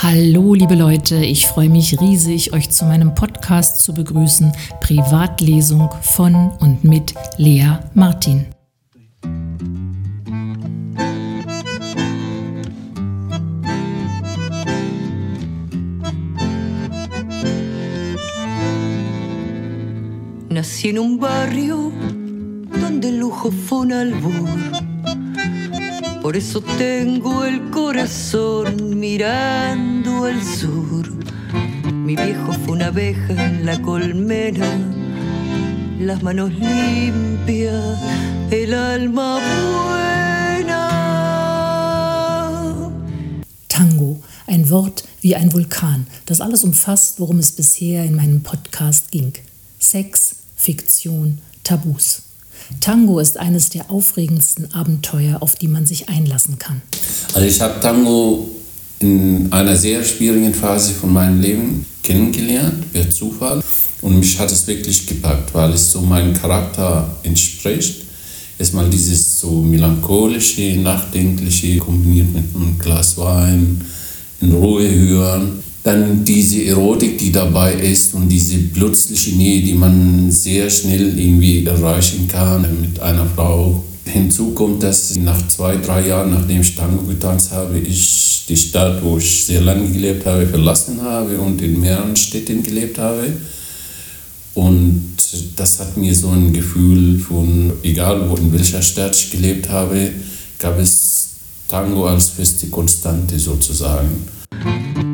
Hallo liebe Leute, ich freue mich riesig, euch zu meinem Podcast zu begrüßen, Privatlesung von und mit Lea Martin. Nací en un barrio donde el lujo fue un albur por eso tengo el corazón mirando al sur. Mi viejo fue una abeja en la colmena, las manos limpias, el alma buena. Tango, ein Wort wie ein Vulkan, das alles umfasst, worum es bisher in meinem Podcast ging. Sex, Fiktion, Tabus. Tango ist eines der aufregendsten Abenteuer, auf die man sich einlassen kann. Also ich habe Tango in einer sehr schwierigen Phase von meinem Leben kennengelernt, per Zufall. Und mich hat es wirklich gepackt, weil es so meinem Charakter entspricht. Erstmal dieses so melancholische, nachdenkliche, kombiniert mit einem Glas Wein, in Ruhe hören dann diese Erotik, die dabei ist und diese plötzliche Nähe, die man sehr schnell irgendwie erreichen kann mit einer Frau. Hinzu kommt, dass nach zwei, drei Jahren, nachdem ich Tango getanzt habe, ich die Stadt, wo ich sehr lange gelebt habe, verlassen habe und in mehreren Städten gelebt habe. Und das hat mir so ein Gefühl von, egal wo in welcher Stadt ich gelebt habe, gab es Tango als feste Konstante sozusagen.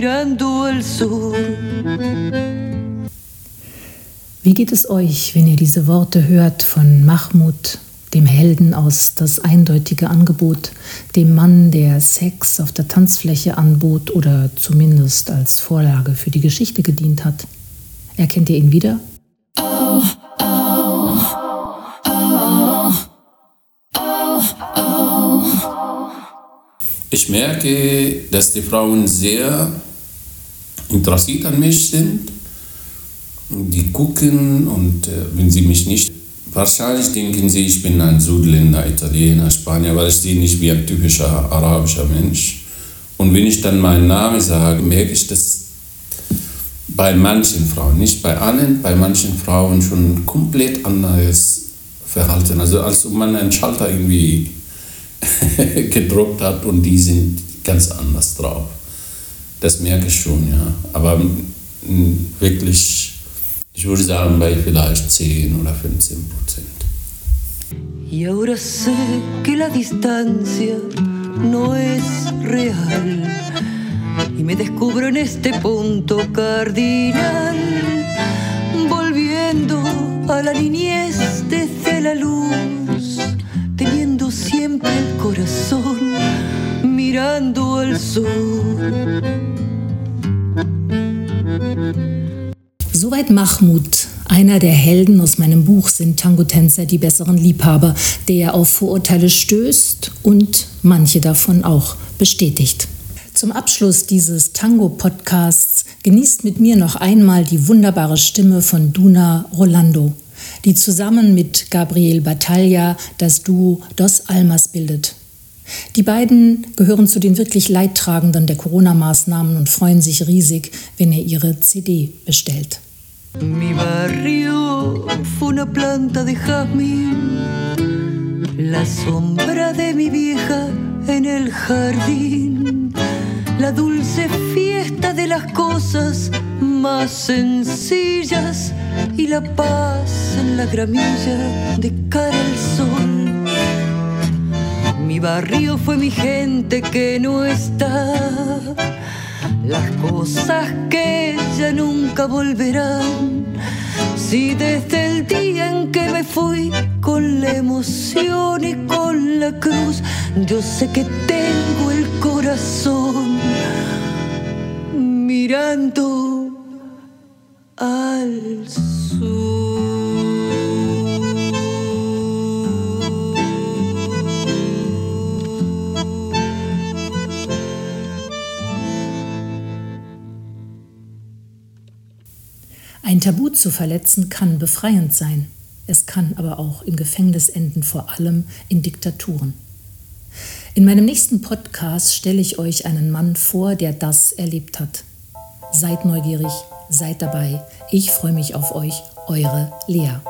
Mirando al sur. Wie geht es euch, wenn ihr diese Worte hört von Mahmoud, dem Helden aus Das eindeutige Angebot, dem Mann, der Sex auf der Tanzfläche anbot oder zumindest als Vorlage für die Geschichte gedient hat? Erkennt ihr ihn wieder? Oh, oh, oh, ich merke, dass die Frauen sehr interessiert an mich sind. Die gucken und äh, wenn sie mich nicht, wahrscheinlich denken sie, ich bin ein Südländer, Italiener, Spanier, weil ich sehe nicht wie ein typischer arabischer Mensch. Und wenn ich dann meinen Namen sage, merke ich, dass bei manchen Frauen, nicht bei allen, bei manchen Frauen schon komplett anderes Verhalten. Also als ob man einen Schalter irgendwie gedruckt hat und die sind ganz anders drauf. Das merke ich schon, ja. Aber wirklich, ich würde sagen, bei vielleicht 10 oder 15 Prozent. Y ahora sé que la distancia no es real. Y me descubro en este punto cardinal, volviendo a la niñez desde la luz, teniendo siempre el corazón mirando al sur. Soweit Mahmoud, einer der Helden aus meinem Buch sind Tango-Tänzer die besseren Liebhaber, der auf Vorurteile stößt und manche davon auch bestätigt. Zum Abschluss dieses Tango-Podcasts genießt mit mir noch einmal die wunderbare Stimme von Duna Rolando, die zusammen mit Gabriel Battaglia das Duo Dos Almas bildet. Die beiden gehören zu den wirklich Leidtragenden der Corona-Maßnahmen und freuen sich riesig, wenn er ihre CD bestellt. Mi barrio fue una planta de jazmín, la sombra de mi vieja en el jardín, la dulce fiesta de las cosas más sencillas y la paz en la gramilla de cara al sol. Mi barrio fue mi gente que no está. Las cosas que ya nunca volverán. Si desde el día en que me fui con la emoción y con la cruz, yo sé que tengo el corazón mirando al sur. Ein Tabu zu verletzen kann befreiend sein. Es kann aber auch im Gefängnis enden, vor allem in Diktaturen. In meinem nächsten Podcast stelle ich euch einen Mann vor, der das erlebt hat. Seid neugierig, seid dabei. Ich freue mich auf euch, eure Lea.